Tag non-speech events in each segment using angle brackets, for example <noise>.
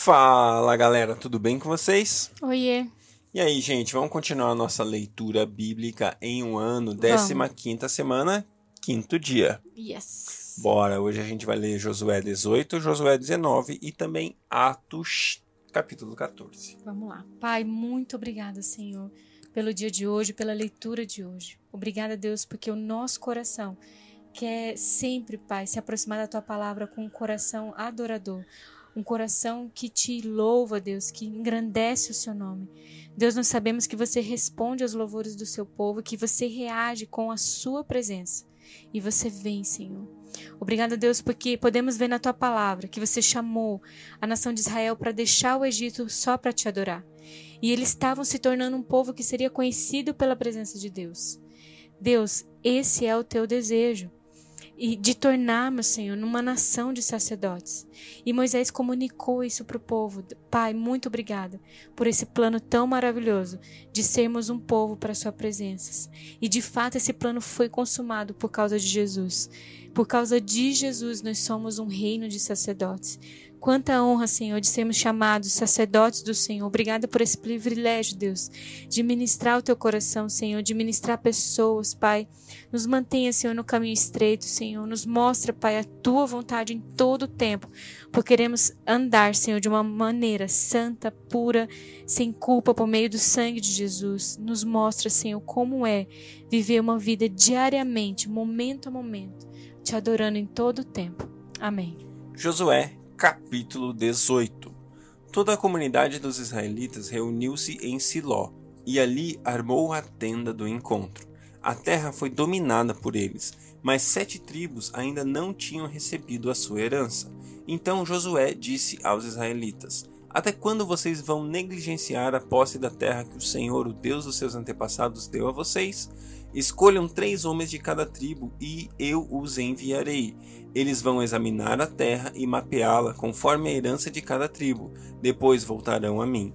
Fala galera, tudo bem com vocês? Oiê. E aí, gente, vamos continuar a nossa leitura bíblica em um ano, 15 semana, quinto dia. Yes. Bora, hoje a gente vai ler Josué 18, Josué 19 e também Atos, capítulo 14. Vamos lá. Pai, muito obrigada, Senhor, pelo dia de hoje, pela leitura de hoje. Obrigada, Deus, porque o nosso coração quer sempre, Pai, se aproximar da tua palavra com um coração adorador um coração que te louva, Deus, que engrandece o seu nome. Deus, nós sabemos que você responde aos louvores do seu povo, que você reage com a sua presença. E você vem, Senhor. Obrigada, Deus, porque podemos ver na tua palavra que você chamou a nação de Israel para deixar o Egito só para te adorar. E eles estavam se tornando um povo que seria conhecido pela presença de Deus. Deus, esse é o teu desejo e de tornarmos, Senhor, numa nação de sacerdotes. E Moisés comunicou isso para o povo. Pai, muito obrigada por esse plano tão maravilhoso de sermos um povo para sua presença. E de fato esse plano foi consumado por causa de Jesus. Por causa de Jesus nós somos um reino de sacerdotes. Quanta honra, Senhor, de sermos chamados sacerdotes do Senhor. Obrigada por esse privilégio, Deus, de ministrar o teu coração, Senhor, de ministrar pessoas, Pai. Nos mantenha, Senhor, no caminho estreito, Senhor. Nos mostra, Pai, a tua vontade em todo o tempo, porque queremos andar, Senhor, de uma maneira santa, pura, sem culpa, por meio do sangue de Jesus. Nos mostra, Senhor, como é viver uma vida diariamente, momento a momento, te adorando em todo o tempo. Amém. Josué Capítulo 18 Toda a comunidade dos israelitas reuniu-se em Siló, e ali armou a tenda do encontro. A terra foi dominada por eles, mas sete tribos ainda não tinham recebido a sua herança. Então Josué disse aos israelitas: Até quando vocês vão negligenciar a posse da terra que o Senhor, o Deus dos seus antepassados, deu a vocês? Escolham três homens de cada tribo e eu os enviarei. Eles vão examinar a terra e mapeá-la conforme a herança de cada tribo. Depois voltarão a mim.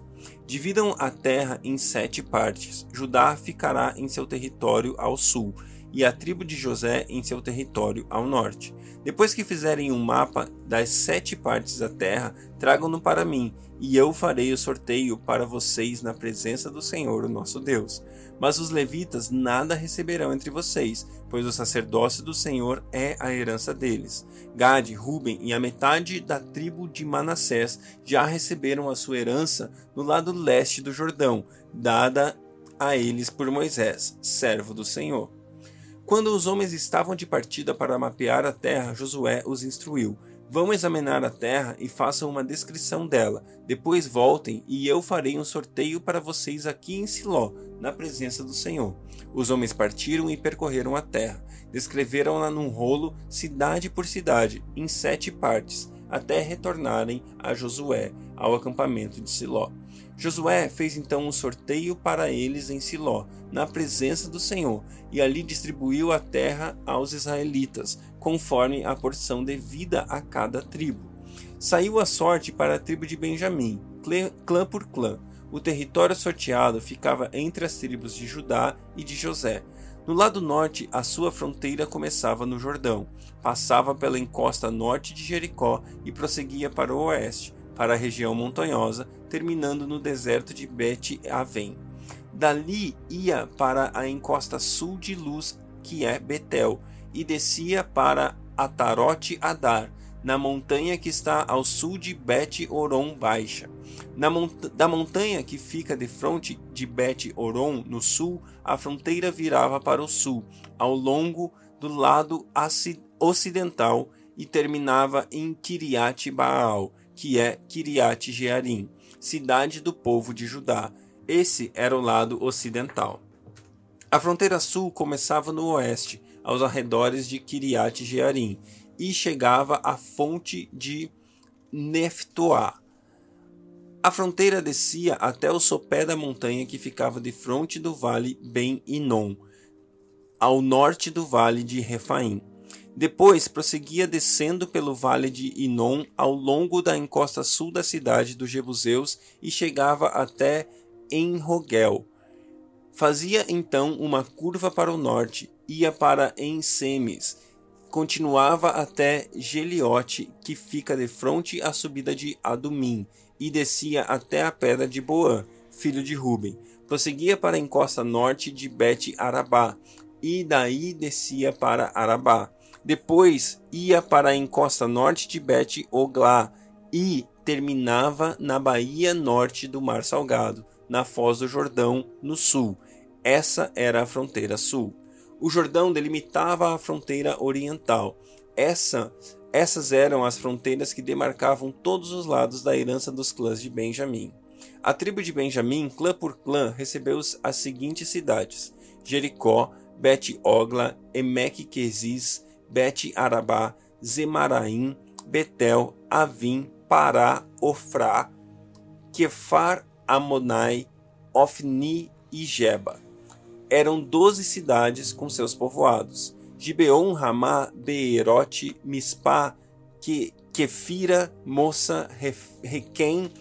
Dividam a terra em sete partes. Judá ficará em seu território ao sul e a tribo de José em seu território ao norte. Depois que fizerem um mapa das sete partes da terra, tragam-no para mim, e eu farei o sorteio para vocês na presença do Senhor, o nosso Deus. Mas os levitas nada receberão entre vocês, pois o sacerdócio do Senhor é a herança deles. Gade, Ruben e a metade da tribo de Manassés já receberam a sua herança no lado leste do Jordão, dada a eles por Moisés, servo do Senhor. Quando os homens estavam de partida para mapear a terra, Josué os instruiu: Vão examinar a terra e façam uma descrição dela. Depois voltem e eu farei um sorteio para vocês aqui em Siló, na presença do Senhor. Os homens partiram e percorreram a terra. Descreveram-na num rolo, cidade por cidade, em sete partes, até retornarem a Josué, ao acampamento de Siló. Josué fez então um sorteio para eles em Siló, na presença do Senhor, e ali distribuiu a terra aos israelitas, conforme a porção devida a cada tribo. Saiu a sorte para a tribo de Benjamim, clã por clã. O território sorteado ficava entre as tribos de Judá e de José. No lado norte, a sua fronteira começava no Jordão, passava pela encosta norte de Jericó e prosseguia para o oeste, para a região montanhosa, terminando no deserto de Bet Aven. Dali ia para a encosta sul de Luz, que é Betel, e descia para Atarote Adar, na montanha que está ao sul de Bet Oron Baixa. Da montanha que fica de frente de Bet Oron, no sul, a fronteira virava para o sul, ao longo do lado ocidental e terminava em Kiriat Baal, que é Kiriat Jearim, cidade do povo de Judá. Esse era o lado ocidental. A fronteira sul começava no oeste, aos arredores de Kiriat Jearim, e chegava à fonte de Neftoá. A fronteira descia até o sopé da montanha que ficava de frente do vale Ben Inon, ao norte do vale de Refaim. Depois prosseguia descendo pelo vale de Inon ao longo da encosta sul da cidade dos Jebuseus e chegava até Enrogel. Fazia então uma curva para o norte, ia para Ensemes, continuava até Geliote, que fica de frente à subida de Adumim, e descia até a pedra de Boã, filho de Ruben. Prosseguia para a encosta norte de Bet Arabá, e daí descia para Arabá. Depois ia para a encosta norte de Bet Oglá e terminava na baía norte do Mar Salgado, na foz do Jordão, no sul. Essa era a fronteira sul. O Jordão delimitava a fronteira oriental. Essa, essas eram as fronteiras que demarcavam todos os lados da herança dos clãs de Benjamim. A tribo de Benjamim, clã por clã, recebeu as seguintes cidades: Jericó, Bet-Ogla, Emek-Queziz, Bet-Arabá, Zemaraim, Betel, Avim, Pará, Ofrá, Kefar, Amonai, Ofni e Jeba. Eram doze cidades com seus povoados. Gibeon, Ramá, Beerote, Mispá, que, Kefira, Moça, Requém,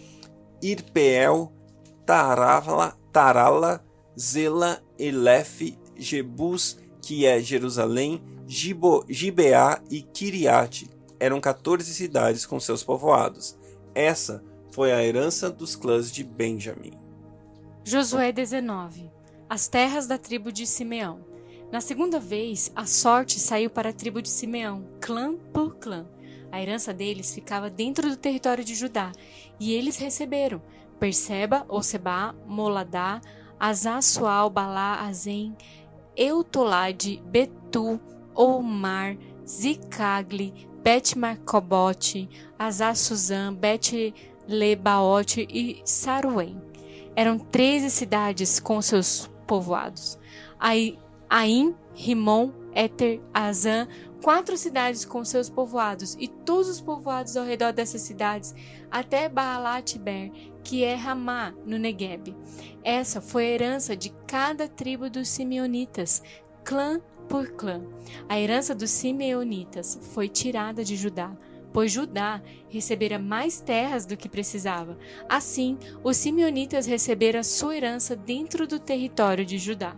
Irpeel, Tarala, Tarala, Zela, Elef, Jebus, que é Jerusalém, Gibo, Gibeá e Kiriate. Eram 14 cidades com seus povoados. Essa foi a herança dos clãs de Benjamim. Josué 19 As terras da tribo de Simeão. Na segunda vez, a sorte saiu para a tribo de Simeão, clã por clã. A herança deles ficava dentro do território de Judá, e eles receberam Perseba, Osebá, Moladá, Azasual, Balá, Azem, Eutolade, Betu, Omar, Zicagli, Bet-Marcobote, Azar-Suzã, Bet-Lebaote e Saruém. Eram treze cidades com seus povoados. Aim, Rimon, Eter, Azã, quatro cidades com seus povoados, e todos os povoados ao redor dessas cidades, até Baalat-Ber, que é Ramá, no Negueb. Essa foi a herança de cada tribo dos simeonitas, clã por clã. A herança dos simeonitas foi tirada de Judá, pois Judá recebera mais terras do que precisava. Assim, os simeonitas receberam sua herança dentro do território de Judá.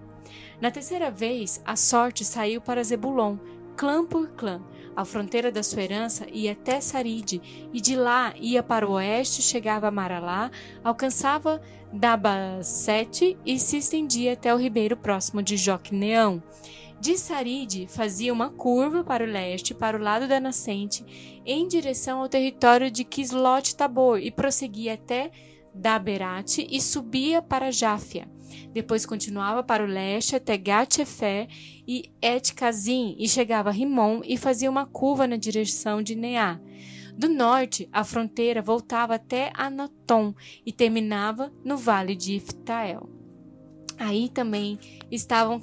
Na terceira vez, a sorte saiu para Zebulon, clã por clã. A fronteira da sua herança ia até Saride, e de lá ia para o oeste, chegava a Maralá, alcançava Dabasete e se estendia até o ribeiro próximo de Joqueneão. De Saride fazia uma curva para o leste, para o lado da nascente, em direção ao território de Kislot Tabor e prosseguia até Daberate e subia para Jáfia. Depois continuava para o leste até Gatefé e Etkazim e chegava a Rimon e fazia uma curva na direção de Neá. Do norte, a fronteira voltava até Anatom e terminava no vale de Iftael. Aí também estavam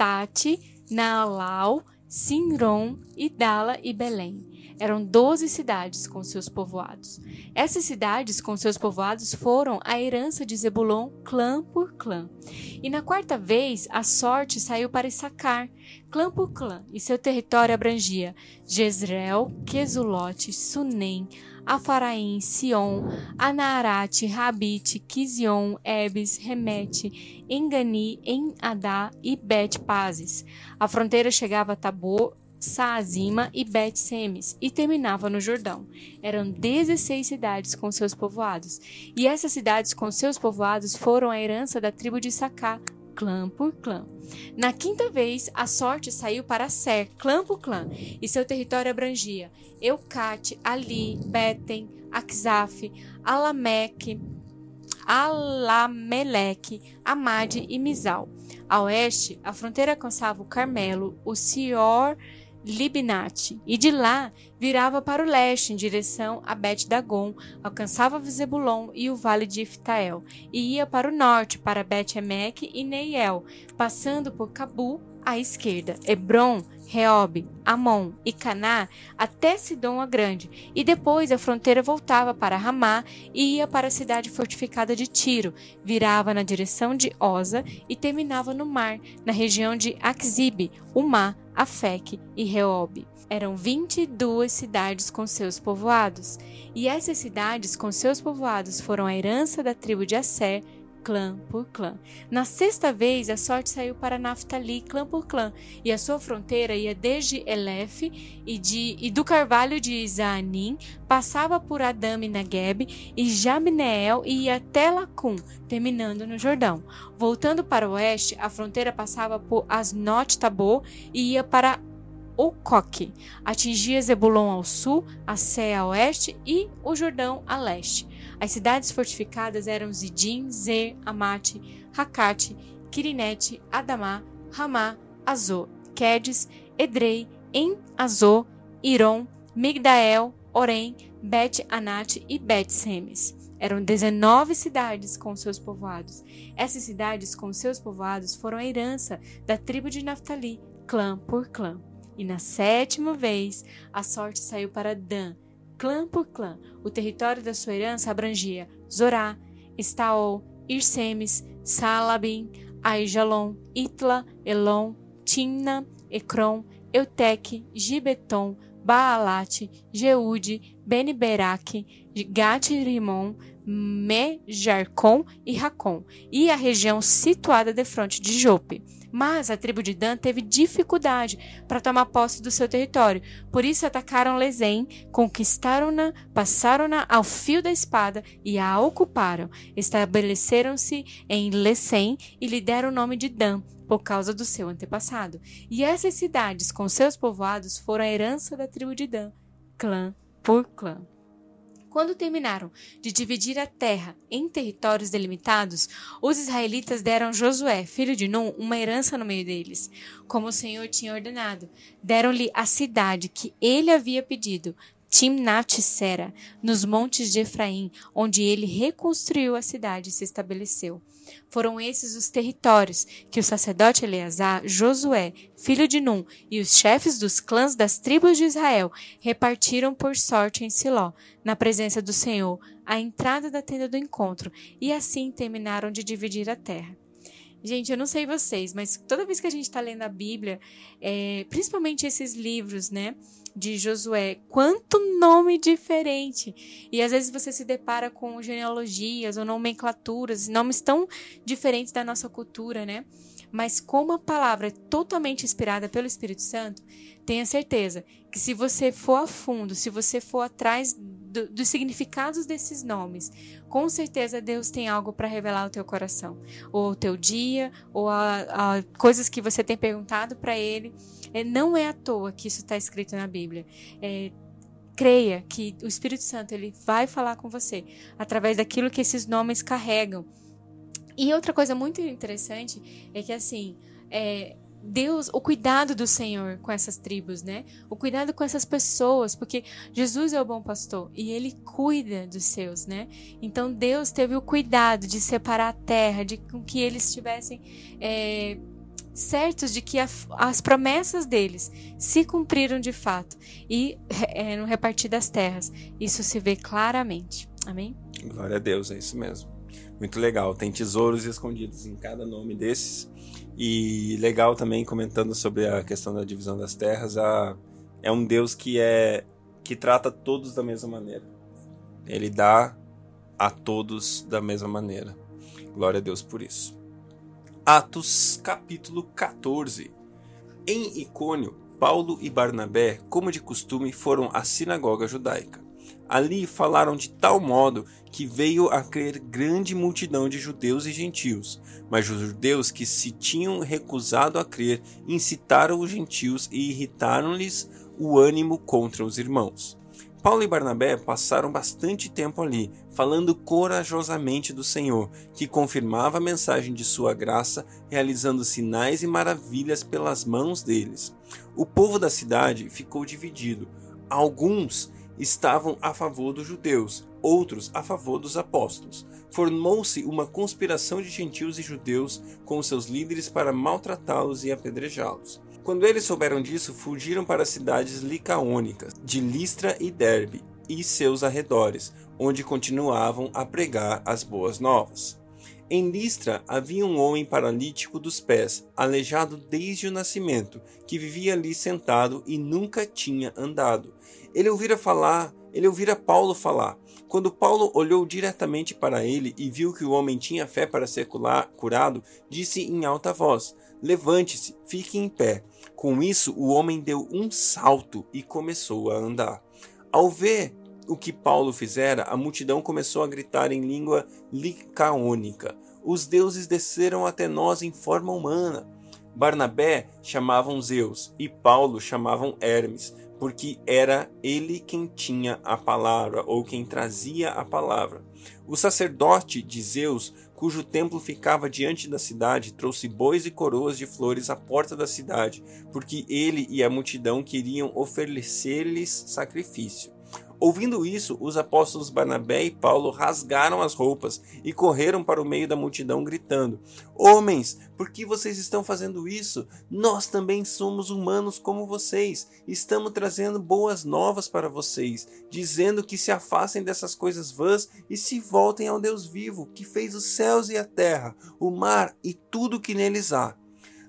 Tate, Naalau, Sinron, Idala e Belém. Eram doze cidades com seus povoados. Essas cidades com seus povoados foram a herança de Zebulon, clã por clã. E na quarta vez, a sorte saiu para Issacar, clã por clã, e seu território abrangia Jezreel, Quesulote, Sunem, Afaraim, Sion, Anaarate, Rabite, Kizion, Ebes, Remete, Engani, Enadá e Bet-Pazes. A fronteira chegava a Tabor, Saazima e Bet-Semes e terminava no Jordão. Eram 16 cidades com seus povoados. E essas cidades com seus povoados foram a herança da tribo de Sacá, clã por clã. Na quinta vez, a sorte saiu para Ser, clã por clã, e seu território abrangia Eucate, Ali, Beten, Akzaf, Alameque, Alameleque, Amade e Mizal. A oeste, a fronteira alcançava o Carmelo, o Sior Libnate, e de lá virava para o leste, em direção a Bet-Dagon, alcançava Zebulon e o vale de Iftael, e ia para o norte, para Bet-Emek e Neiel, passando por Cabu à esquerda, Hebron, Reob, Amon e Caná até Sidom a Grande, e depois a fronteira voltava para Ramá e ia para a cidade fortificada de Tiro, virava na direção de Oza e terminava no mar, na região de Akzibe, Umá, Afec e Reob. Eram 22 cidades com seus povoados, e essas cidades com seus povoados foram a herança da tribo de Asser, clã por clã. Na sexta vez, a sorte saiu para Naftali, clã por clã, e a sua fronteira ia desde Elef e, de, e do carvalho de Zaanim, passava por Adame Nageb e Jabneel e ia até Lacum, terminando no Jordão. Voltando para o oeste, a fronteira passava por Asnot Tabor e ia para Ocoque, atingia Zebulon ao sul, a Sé a oeste e o Jordão a leste. As cidades fortificadas eram Zidim, Zer, Amate, Hakate, Kirinete, Adamá, Ramá, Azô, Quedes, Edrei, En Azô, Iron, Migdael, Orem, Bet Anate e Bet Semes. Eram 19 cidades com seus povoados. Essas cidades com seus povoados foram a herança da tribo de Naftali, clã por clã. E na sétima vez, a sorte saiu para Dan, clã por clã. O território da sua herança abrangia Zorá, Estaol, Irsemes, Salabim, Aijalon, Itla, Elon, Timna, Ecrom, Eutec, Gibeton, Baalate, Jeude, Beniberaque, Gat-Rimon, Mejarcon e Racon, e a região situada de frente de Jope. Mas a tribo de Dan teve dificuldade para tomar posse do seu território. Por isso atacaram Lezém, conquistaram-na, passaram-na ao fio da espada e a ocuparam. Estabeleceram-se em Lecém e lhe deram o nome de Dan, por causa do seu antepassado. E essas cidades, com seus povoados, foram a herança da tribo de Dan, clã por clã. Quando terminaram de dividir a terra em territórios delimitados, os israelitas deram a Josué, filho de Num, uma herança no meio deles, como o Senhor tinha ordenado. Deram-lhe a cidade que ele havia pedido, Timnat-Sera, nos montes de Efraim, onde ele reconstruiu a cidade e se estabeleceu. Foram esses os territórios que o sacerdote Eleazar, Josué, filho de Num, e os chefes dos clãs das tribos de Israel repartiram por sorte em Siló, na presença do Senhor, à entrada da tenda do encontro, e assim terminaram de dividir a terra. Gente, eu não sei vocês, mas toda vez que a gente está lendo a Bíblia, é, principalmente esses livros, né? de Josué. Quanto nome diferente! E às vezes você se depara com genealogias ou nomenclaturas, nomes tão diferentes da nossa cultura, né? Mas como a palavra é totalmente inspirada pelo Espírito Santo, tenha certeza que se você for a fundo, se você for atrás do, dos significados desses nomes, com certeza Deus tem algo para revelar ao teu coração, ou ao teu dia, ou a, a coisas que você tem perguntado para Ele. É, não é à toa que isso está escrito na Bíblia. É, creia que o Espírito Santo ele vai falar com você através daquilo que esses nomes carregam. E outra coisa muito interessante é que assim, é, Deus, o cuidado do Senhor com essas tribos, né? O cuidado com essas pessoas, porque Jesus é o bom pastor e ele cuida dos seus, né? Então Deus teve o cuidado de separar a terra, de com que eles estivessem é, certos de que a, as promessas deles se cumpriram de fato e é, no repartir das terras. Isso se vê claramente. Amém? Glória a Deus, é isso mesmo. Muito legal. Tem tesouros escondidos em cada nome desses. E legal também comentando sobre a questão da divisão das terras, a, é um Deus que é que trata todos da mesma maneira. Ele dá a todos da mesma maneira. Glória a Deus por isso. Atos capítulo 14. Em Icônio, Paulo e Barnabé, como de costume, foram à sinagoga judaica. Ali falaram de tal modo que veio a crer grande multidão de judeus e gentios. Mas os judeus que se tinham recusado a crer incitaram os gentios e irritaram-lhes o ânimo contra os irmãos. Paulo e Barnabé passaram bastante tempo ali, falando corajosamente do Senhor, que confirmava a mensagem de sua graça, realizando sinais e maravilhas pelas mãos deles. O povo da cidade ficou dividido. Alguns estavam a favor dos judeus, outros a favor dos apóstolos. Formou-se uma conspiração de gentios e judeus com seus líderes para maltratá-los e apedrejá-los. Quando eles souberam disso, fugiram para as cidades licaônicas, de Listra e Derbe, e seus arredores, onde continuavam a pregar as boas novas. Em Listra havia um homem paralítico dos pés, aleijado desde o nascimento, que vivia ali sentado e nunca tinha andado. Ele ouvira falar ele ouvira Paulo falar. Quando Paulo olhou diretamente para ele e viu que o homem tinha fé para ser curado, disse em alta voz: Levante-se, fique em pé. Com isso, o homem deu um salto e começou a andar. Ao ver o que Paulo fizera, a multidão começou a gritar em língua licaônica: Os deuses desceram até nós em forma humana. Barnabé chamavam Zeus e Paulo chamavam Hermes, porque era ele quem tinha a palavra ou quem trazia a palavra. O sacerdote de Zeus, cujo templo ficava diante da cidade, trouxe bois e coroas de flores à porta da cidade, porque ele e a multidão queriam oferecer-lhes sacrifício. Ouvindo isso, os apóstolos Barnabé e Paulo rasgaram as roupas e correram para o meio da multidão, gritando: Homens, por que vocês estão fazendo isso? Nós também somos humanos como vocês. Estamos trazendo boas novas para vocês, dizendo que se afastem dessas coisas vãs e se voltem ao Deus vivo, que fez os céus e a terra, o mar e tudo que neles há.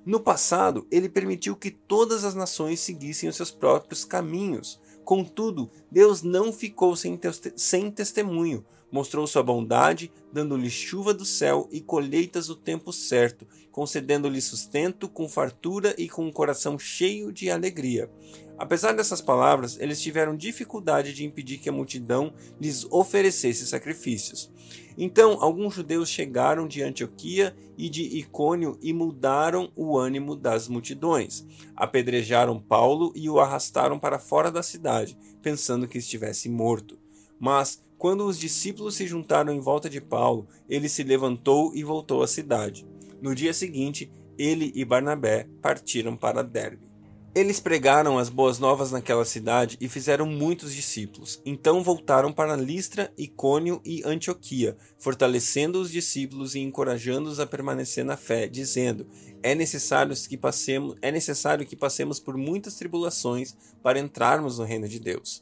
No passado, ele permitiu que todas as nações seguissem os seus próprios caminhos. Contudo, Deus não ficou sem, sem testemunho, mostrou sua bondade, dando-lhe chuva do céu e colheitas no tempo certo, concedendo-lhe sustento com fartura e com um coração cheio de alegria. Apesar dessas palavras, eles tiveram dificuldade de impedir que a multidão lhes oferecesse sacrifícios. Então, alguns judeus chegaram de Antioquia e de Icônio e mudaram o ânimo das multidões. Apedrejaram Paulo e o arrastaram para fora da cidade, pensando que estivesse morto. Mas, quando os discípulos se juntaram em volta de Paulo, ele se levantou e voltou à cidade. No dia seguinte, ele e Barnabé partiram para Derbe. Eles pregaram as boas novas naquela cidade e fizeram muitos discípulos. Então voltaram para Listra, Icônio e Antioquia, fortalecendo os discípulos e encorajando-os a permanecer na fé, dizendo: é necessário que passemos, é necessário que passemos por muitas tribulações para entrarmos no reino de Deus.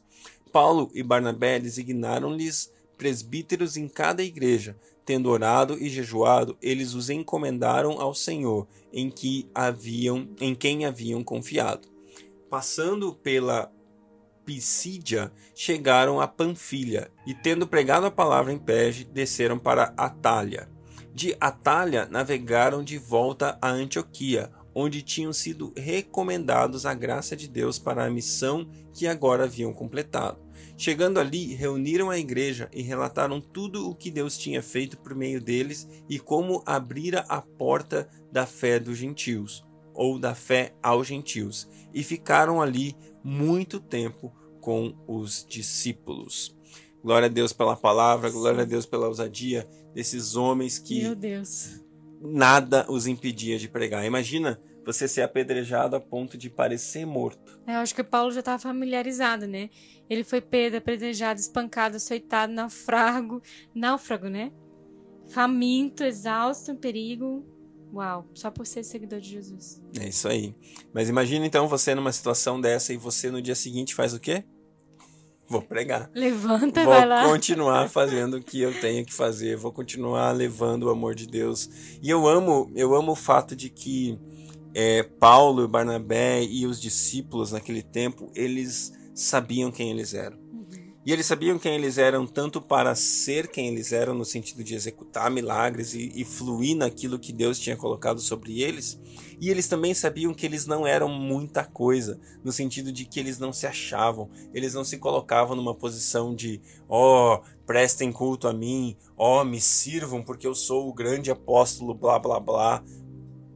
Paulo e Barnabé designaram-lhes presbíteros em cada igreja, tendo orado e jejuado, eles os encomendaram ao Senhor, em que haviam, em quem haviam confiado. Passando pela Pisídia, chegaram a Panfilha, e tendo pregado a palavra em Perge, desceram para Atália. De Atália navegaram de volta a Antioquia, onde tinham sido recomendados a graça de Deus para a missão que agora haviam completado. Chegando ali, reuniram a igreja e relataram tudo o que Deus tinha feito por meio deles e como abrira a porta da fé dos gentios, ou da fé aos gentios, e ficaram ali muito tempo com os discípulos. Glória a Deus pela palavra, glória a Deus pela ousadia desses homens que nada os impedia de pregar. Imagina você ser apedrejado a ponto de parecer morto. É, eu acho que o Paulo já estava familiarizado, né? Ele foi pedro, apedrejado, espancado, açoitado, naufrago, náufrago, né? Faminto, exausto, em perigo. Uau, só por ser seguidor de Jesus. É isso aí. Mas imagina então você numa situação dessa e você no dia seguinte faz o quê? Vou pregar. Levanta, vou vai lá. Vou continuar fazendo o que eu tenho que fazer. Vou continuar levando o amor de Deus. E eu amo, eu amo o fato de que é, Paulo, Barnabé e os discípulos naquele tempo, eles sabiam quem eles eram. Uhum. E eles sabiam quem eles eram tanto para ser quem eles eram, no sentido de executar milagres e, e fluir naquilo que Deus tinha colocado sobre eles, e eles também sabiam que eles não eram muita coisa, no sentido de que eles não se achavam, eles não se colocavam numa posição de, ó, oh, prestem culto a mim, ó, oh, me sirvam porque eu sou o grande apóstolo, blá blá blá.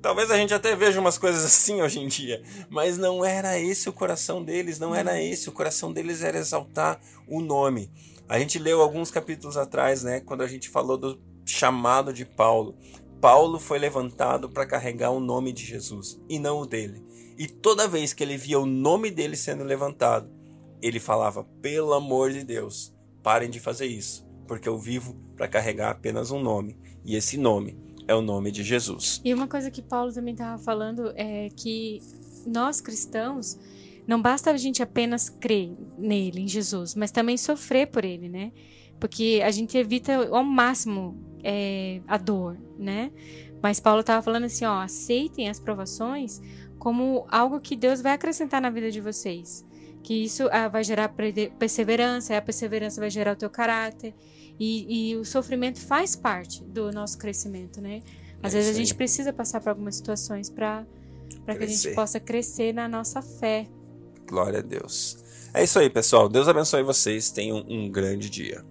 Talvez a gente até veja umas coisas <laughs> assim hoje em dia, mas não era esse o coração deles, não era esse. O coração deles era exaltar o nome. A gente leu alguns capítulos atrás, né, quando a gente falou do chamado de Paulo. Paulo foi levantado para carregar o nome de Jesus e não o dele. E toda vez que ele via o nome dele sendo levantado, ele falava: pelo amor de Deus, parem de fazer isso, porque eu vivo para carregar apenas um nome, e esse nome é o nome de Jesus. E uma coisa que Paulo também estava falando é que nós cristãos não basta a gente apenas crer nele, em Jesus, mas também sofrer por ele, né? Porque a gente evita ao máximo é, a dor, né? Mas Paulo estava falando assim, ó, aceitem as provações como algo que Deus vai acrescentar na vida de vocês. que isso ah, vai gerar perseverança, a perseverança vai gerar o teu caráter. E, e o sofrimento faz parte do nosso crescimento, né? Às é vezes a gente precisa passar por algumas situações para que a gente possa crescer na nossa fé. Glória a Deus. É isso aí, pessoal. Deus abençoe vocês. Tenham um grande dia.